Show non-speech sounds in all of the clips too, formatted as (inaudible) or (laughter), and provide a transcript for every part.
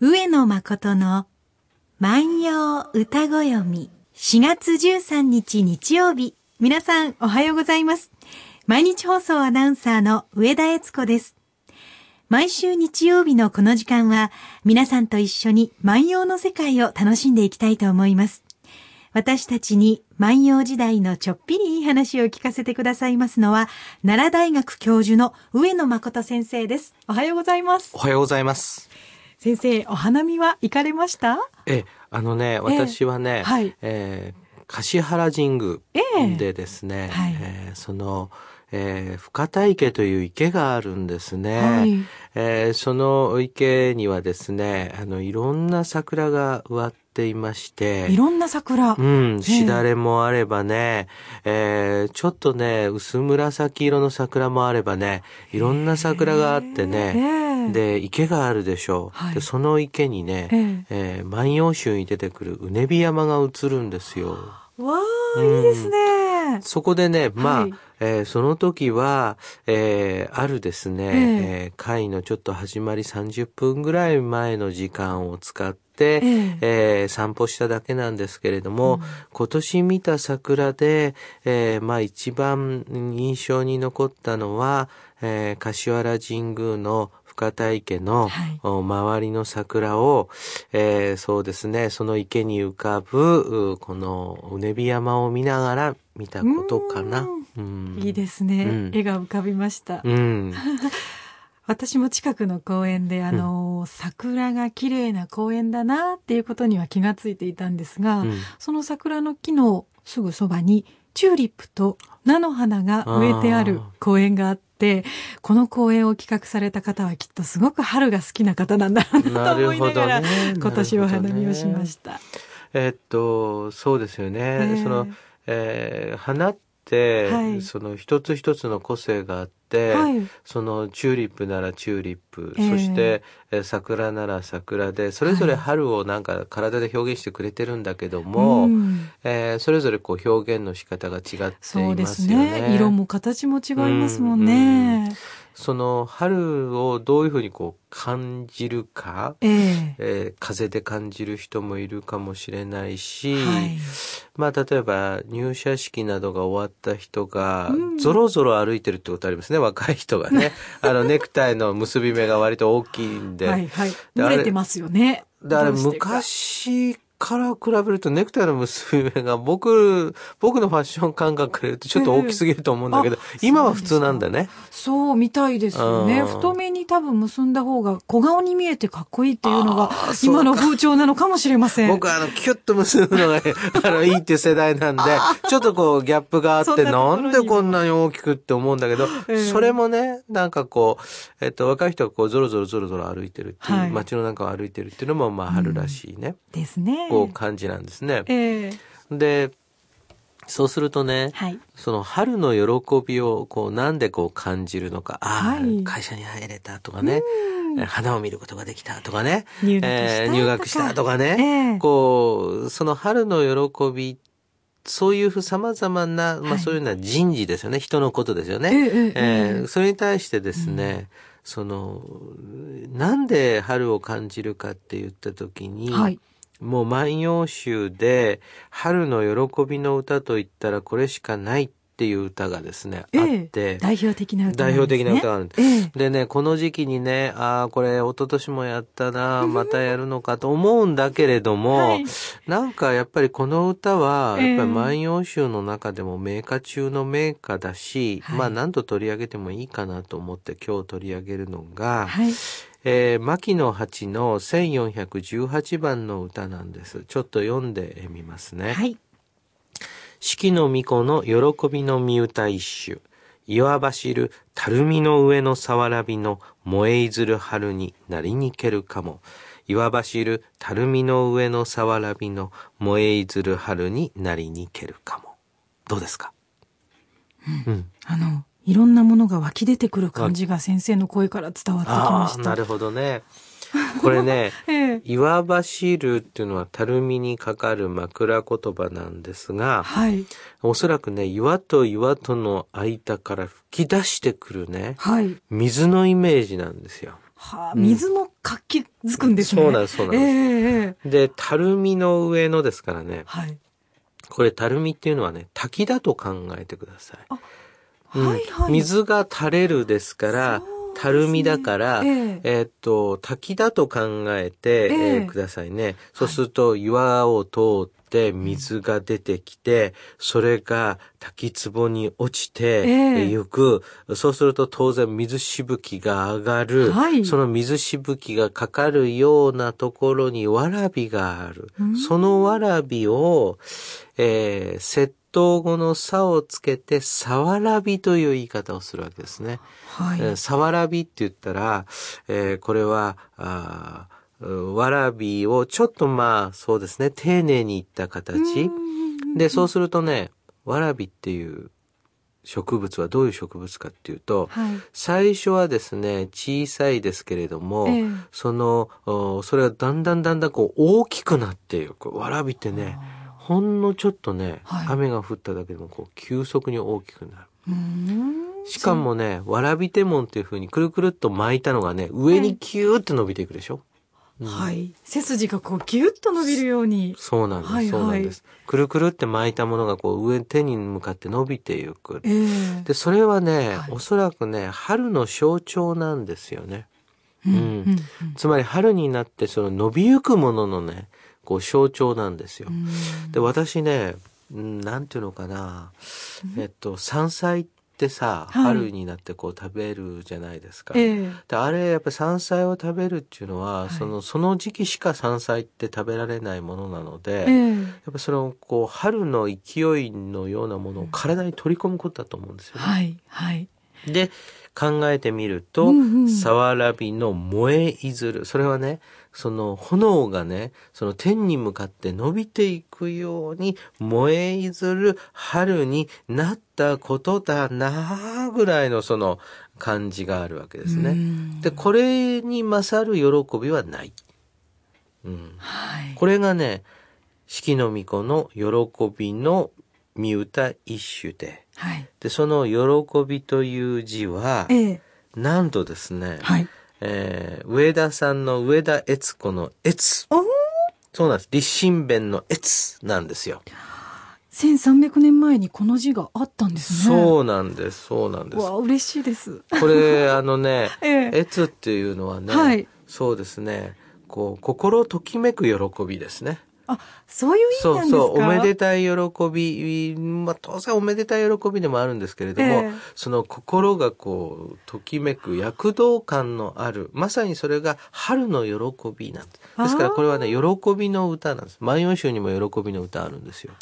上野誠の万葉歌ご読み4月13日日曜日。皆さんおはようございます。毎日放送アナウンサーの上田悦子です。毎週日曜日のこの時間は皆さんと一緒に万葉の世界を楽しんでいきたいと思います。私たちに万葉時代のちょっぴりいい話を聞かせてくださいますのは、奈良大学教授の上野誠先生です。おはようございます。おはようございます。先生、お花見は行かれました？え、あのね、私はね、はい。えー橿原神宮ええでですね、はい。えーその、えー深田池という池があるんですね。はい。えーその池にはですね、あの、いろんな桜が植わっていまして、いろんな桜。うん、しだれもあればね、えーちょっとね、薄紫色の桜もあればね、いろんな桜があってね、ええで、池があるでしょう。はい。で、その池にね、ええ。ー万葉集に出てくるうねび山が映るんですよ。わあ、いいですね。そこでね、まあ、はいえーその時は、えーあるですね、ええ。えー会のちょっと始まり30分ぐらい前の時間を使って、ええ。えー散歩しただけなんですけれども、今年見た桜で、えーまあ一番印象に残ったのは、えー柏原神宮の深田池の、周りの桜を、えーそうですね、その池に浮かぶ、うこのうねび山を見ながら見たことかな。うん。いいですね、うん。絵が浮かびました。うん。(laughs) 私も近くの公園で、あの、桜が綺麗な公園だなっていうことには気がついていたんですが、うん。その桜の木のすぐそばに、チューリップと菜の花が植えてある公園があって、この公園を企画された方はきっとすごく春が好きな方なんだろうなと思いながら、ね今年お花見をしました。えっと、そうですよね。ええその、えー花って、はいその一つ一つの個性があって、はいそのチューリップならチューリップ、ええそして、えー桜なら桜で、それぞれはい春をなんか体で表現してくれてるんだけども、うんえーそれぞれこう表現の仕方が違っていますよね。ですね。色も形も違いますもんね。その春をどういうふうにこう感じるか、えええー風で感じる人もいるかもしれないし、はい。まあ例えば入社式などが終わった人がうんゾロゾロ歩いてるってことありますね、若い人がね。(laughs) あのネクタイの結び目が割と大きいんで。はいはい。であれてますよね。であれどうしてか昔から比べるとネクタイの結び目が僕、(laughs) 僕のファッション感覚から言うとちょっと大きすぎると思うんだけど、ええあ今は普通なんだね。そうみたいですよね。うん太めに多分結んだ方が小顔に見えてかっこいいっていうのが今の風潮なのかもしれません。僕はあの、キュッと結ぶのが、(laughs) あの、いいっていう世代なんで、ちょっとこう、ギャップがあって、なんでこんなに大きくって思うんだけど、ええそれもね、なんかこう、えっと、若い人がこう、ゾロゾロゾロゾロ歩いてるっていう、はい街の中を歩いてるっていうのも、まあ、春らしいね、ですね。こう、感じなんですね。ええで、そうするとね、はい。その春の喜びをこうなんでこう感じるのか、ああ、はい会社に入れたとかね、え花を見ることができたとかね、入学したえー入学したとかね、ええこう、その春の喜び、そういうふ様々な、まはいあそういうのは人事ですよね。人のことですよね。えええええーそれに対してですね、その、なんで春を感じるかって言った時に、はい。もう万葉集で春の喜びの歌といったらこれしかないっていう歌がですね、ええ。あって、代表的な歌ね。代表的な歌があるんです。ええ。でね、この時期にね、ああ、これ一昨年もやったな、またやるのかと思うんだけれども、はい。なんかやっぱりこの歌は、ええ。やっぱり万葉集の中でも名歌中の名歌だし、はい。まあ何度取り上げてもいいかなと思って今日取り上げるのが、はい。えー牧野八の1418番の歌なんです。ちょっと読んでみますね。はい。四季の巫女の喜びの見歌一首。岩走るたるみの上のさわらびの燃えいずる春になりにけるかも。岩走るたるみの上のさわらびの燃えいずる春になりにけるかも。どうですか？うん。あの、いろんなものが湧き出てくる感じが先生の声から伝わってきまああ、した。なるほどね。これね、(laughs) ええ岩走るっていうのはたるみにかかる枕言葉なんですが、はい。おそらくね、岩と岩との間から吹き出してくるね、はい。水のイメージなんですよ。はあ、水も活気づくんですね。そうなんです、そうなんです。ええええで、たるみの上のですからね、はい。これたるみっていうのはね、滝だと考えてください。うんはいはい。水が垂れるですからたるみだから、えええーっと、滝だと考えて、えええーくださいね。そうすると、岩を通って水が出てきて、それが滝壺に落ちて、えええーゆく。そうすると当然水しぶきが上がる。はいその水しぶきがかかるようなところにわらびがある。そのわらびを、えー、窃盗後の差をつけて、さわらびという言い方をするわけですね。はい。えーさわらびって言ったら、えーこれは、あわらびをちょっとまあ、そうですね、丁寧にいった形。で、そうするとね、わらびっていう植物はどういう植物かっていうと、はい。最初はですね、小さいですけれども、ええその、おそれがだんだんだんだんこう大きくなっていく。わらびってね、ほんのちょっとね、はい雨が降っただけでもこう急速に大きくなる。うーんしかもね、わらび手門っていう風にくるくるっと巻いたのがね、上にキューって伸びていくでしょ、はい。背筋がこうギュッと伸びるように。そうなんです、はいはいそうなんです。くるくるって巻いたものがこう上手に向かって伸びていく。ええで、それはね、はいおそらくね、春の象徴なんですよね。うんうんうんつまり春になってその伸びゆくもののね、こう象徴なんですよ。うんで、私ね、うんなんていうのかな、えっと、山菜ってさ、はい春になってこう食べるじゃないですか。ええであれやっぱり山菜を食べるっていうのは、はいそのその時期しか山菜って食べられないものなので、ええやっぱそのこう春の勢いのようなものを体に取り込むことだと思うんですよね。はい。はい。で考えてみると、さわらびの燃えいずるそれはねその炎がねその天に向かって伸びていくように燃えいずる春になったことだなぐらいのその感じがあるわけですね。うんでこれに勝る喜びはない。うん、はい。これがね四季の巫女の喜びの見歌一種で。はい。でその喜びという字はええ。なんとですね、はい。えー上田さんの上田悦子の悦。そうなんです。立身弁の悦なんですよ、1300年前にこの字があったんですね。そうなんです。そうなんです。わあ、嬉しいです。これあのね (laughs) ええ。悦っていうのはね、はい。そうですね。こう心ときめく喜びですねあ、そういう意味そなですか？うんそう、おめでたい喜び、まあ当然おめでたい喜びでもあるんですけれども、ええその心がこう、ときめく躍動感のある、まさにそれが春の喜びなんです。ですからこれはね、喜びの歌なんです。万葉集にも喜びの歌あるんですよ。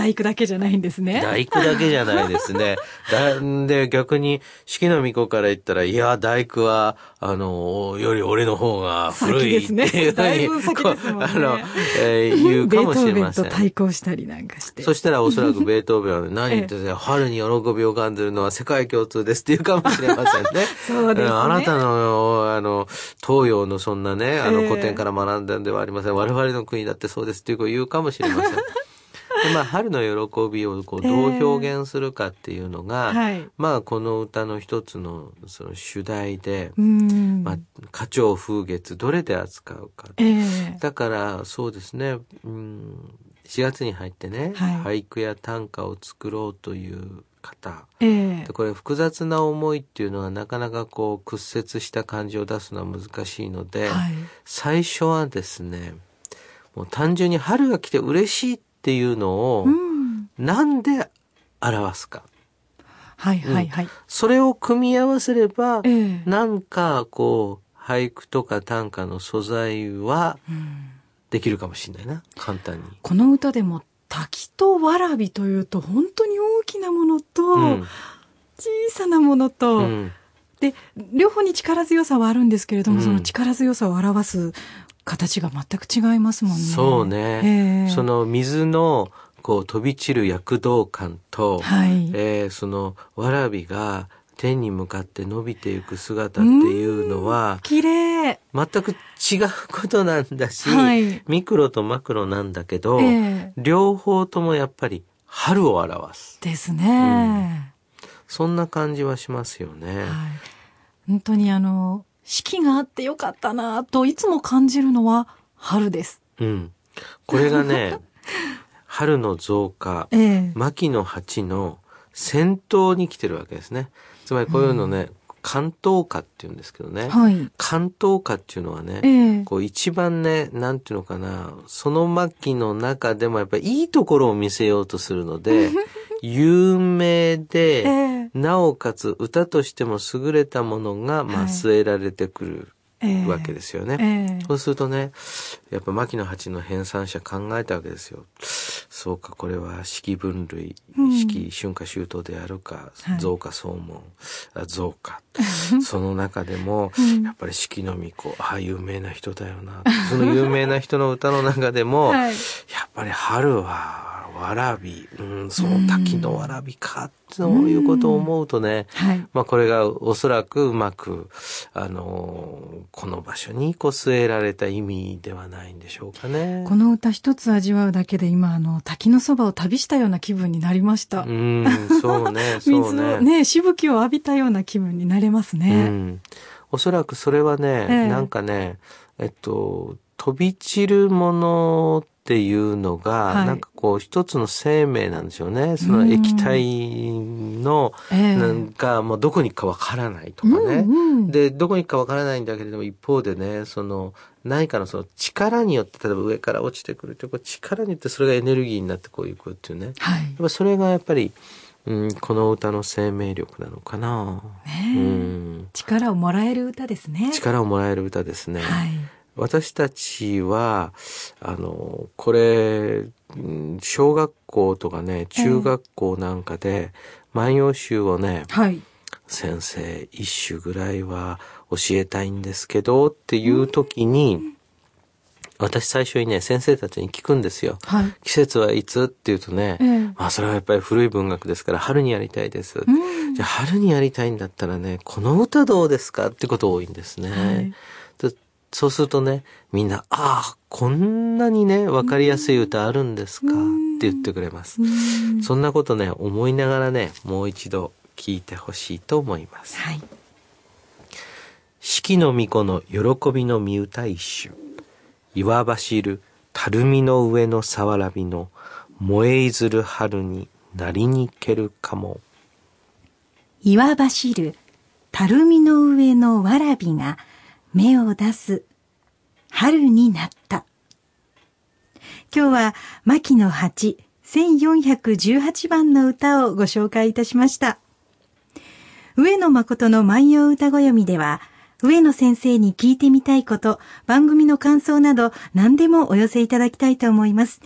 大工だけじゃないんですね。大工だけじゃないですね。(laughs) だで、逆に、四季の巫女から言ったら、いや、大工は、あの、より俺の方が古いっていう先ですねだいぶ先こうですもんねあの、えー言うかもしれませんベートーベンと。対抗したりなんかして。そしたらおそらくベートーベンはね (laughs) 何言ってんだよ春に喜びを感じるのは世界共通ですって言うかもしれませんね。(laughs) そうですねんあなたの、あの、東洋のそんなね、あのええ古典から学んだんではありません。我々の国だってそうですっていうことを言うかもしれません。でまあ、春の喜びをこうどう表現するかっていうのが、はい。まあ、この歌の一つのその主題で、うん。まあ、花鳥風月どれで扱うか。ええ。だからそうですね、うん、4月に入ってね、はい。俳句や短歌を作ろうという方。ええ。でこれ複雑な思いっていうのはなかなかこう屈折した感じを出すのは難しいので、はい。最初はですねもう単純に春が来て嬉しいっていうのをうん。なんで表すか？はいはいはい。それを組み合わせれば、ええ。なんかこう俳句とか短歌の素材はうん。できるかもしれないな。簡単に。この歌でも滝とわらびというと本当に大きなものと、うん。小さなものと、うん。で両方に力強さはあるんですけれども、うん。その力強さを表す形が全く違いますもんね。そうね、ええその水のこう飛び散る躍動感と、はい。えーそのわらびが天に向かって伸びていく姿っていうのは綺麗。全く違うことなんだし、はいミクロとマクロなんだけど、ええ両方ともやっぱり春を表すですね。そんな感じはしますよね。はい。本当にあの、四季があってよかったなといつも感じるのは春です。うん。これがね、(laughs) 春の増加、ええ牧野八の先頭に来てるわけですね。つまりこういうのね、関東花って言うんですけどね。はい。関東花っていうのはね、ええこう一番ね、なんていうのかな、その牧の中でもやっぱりいいところを見せようとするので、(laughs) 有名で、ええ。なおかつ歌としても優れたものが、まあ、はい。据えられてくるええわけですよね。ええ。そうするとね、やっぱ牧野八の編纂者考えたわけですよ。そうか、これは四季分類、うん。四季春夏秋冬であるか、はい。増加総門、あ増加。その中でも、うん。やっぱり四季の巫女、ああ、有名な人だよな。その有名な人の歌の中でも、(laughs) はい。やっぱり春は、わらび、うん、その滝のわらびか、そういうことを思うとね、はい。まあこれがおそらくうまく、あのーこの場所にこう据えられた意味ではないんでしょうかね。この歌一つ味わうだけで今あの滝のそばを旅したような気分になりました。うん、そうね、(laughs) そうね。ね、しぶきを浴びたような気分になれますうね。ん。おそらくそれはね、ええなんかね、えっと、飛び散るものっていうのが、はいなんかこう一つの生命なんでしょうね。その液体の、ええなんかもうどこに行くかわからないとかね。うんうんで、どこに行くかわからないんだけれども、一方でね、その、何かのその力によって、例えば上から落ちてくるという、力によってそれがエネルギーになってこういくっていうね。やっはい。ぱそれがやっぱり、うん、この歌の生命力なのかな。ねえうん、力をもらえる歌ですね。力をもらえる歌ですね。はい。私たちは、あの、これ、うん小学校とかね、中学校なんかで、万葉集をね、はい。先生一首ぐらいは教えたいんですけどっていう時に、私最初にね、先生たちに聞くんですよ。はい。季節はいつって言うとね、ええまあそれはやっぱり古い文学ですから春にやりたいです。うんじゃあ春にやりたいんだったらね、この歌どうですかってこと多いんですね。はいでそうするとね、みんな、ああ、こんなにね、わかりやすい歌あるんですかって言ってくれます。うんそんなことね、思いながらね、もう一度聞いてほしいと思います。はい。四季の巫女の喜びの見歌一首。岩走る、たるみの上のさわらびの、燃えいずる春になりにけるかも。岩走る、たるみの上のわらびが芽を出す春になった。今日は牧野八1418番の歌をご紹介いたしました。上野誠の万葉歌ご読みでは、上野先生に聞いてみたいこと、番組の感想など何でもお寄せいただきたいと思います。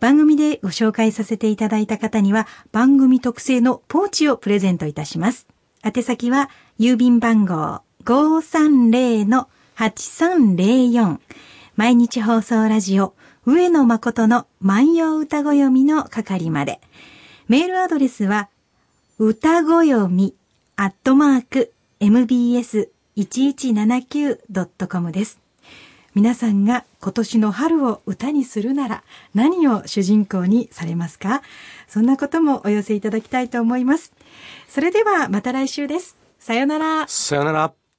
番組でご紹介させていただいた方には番組特製のポーチをプレゼントいたします。宛先は郵便番号530-8304毎日放送ラジオ上野誠の万葉歌ご読みの係まで。メールアドレスは歌ご読みアットマーク mbs1179.com です。皆さんが今年の春を歌にするなら何を主人公にされますか？そんなこともお寄せいただきたいと思います。それではまた来週です。さよなら。さよなら。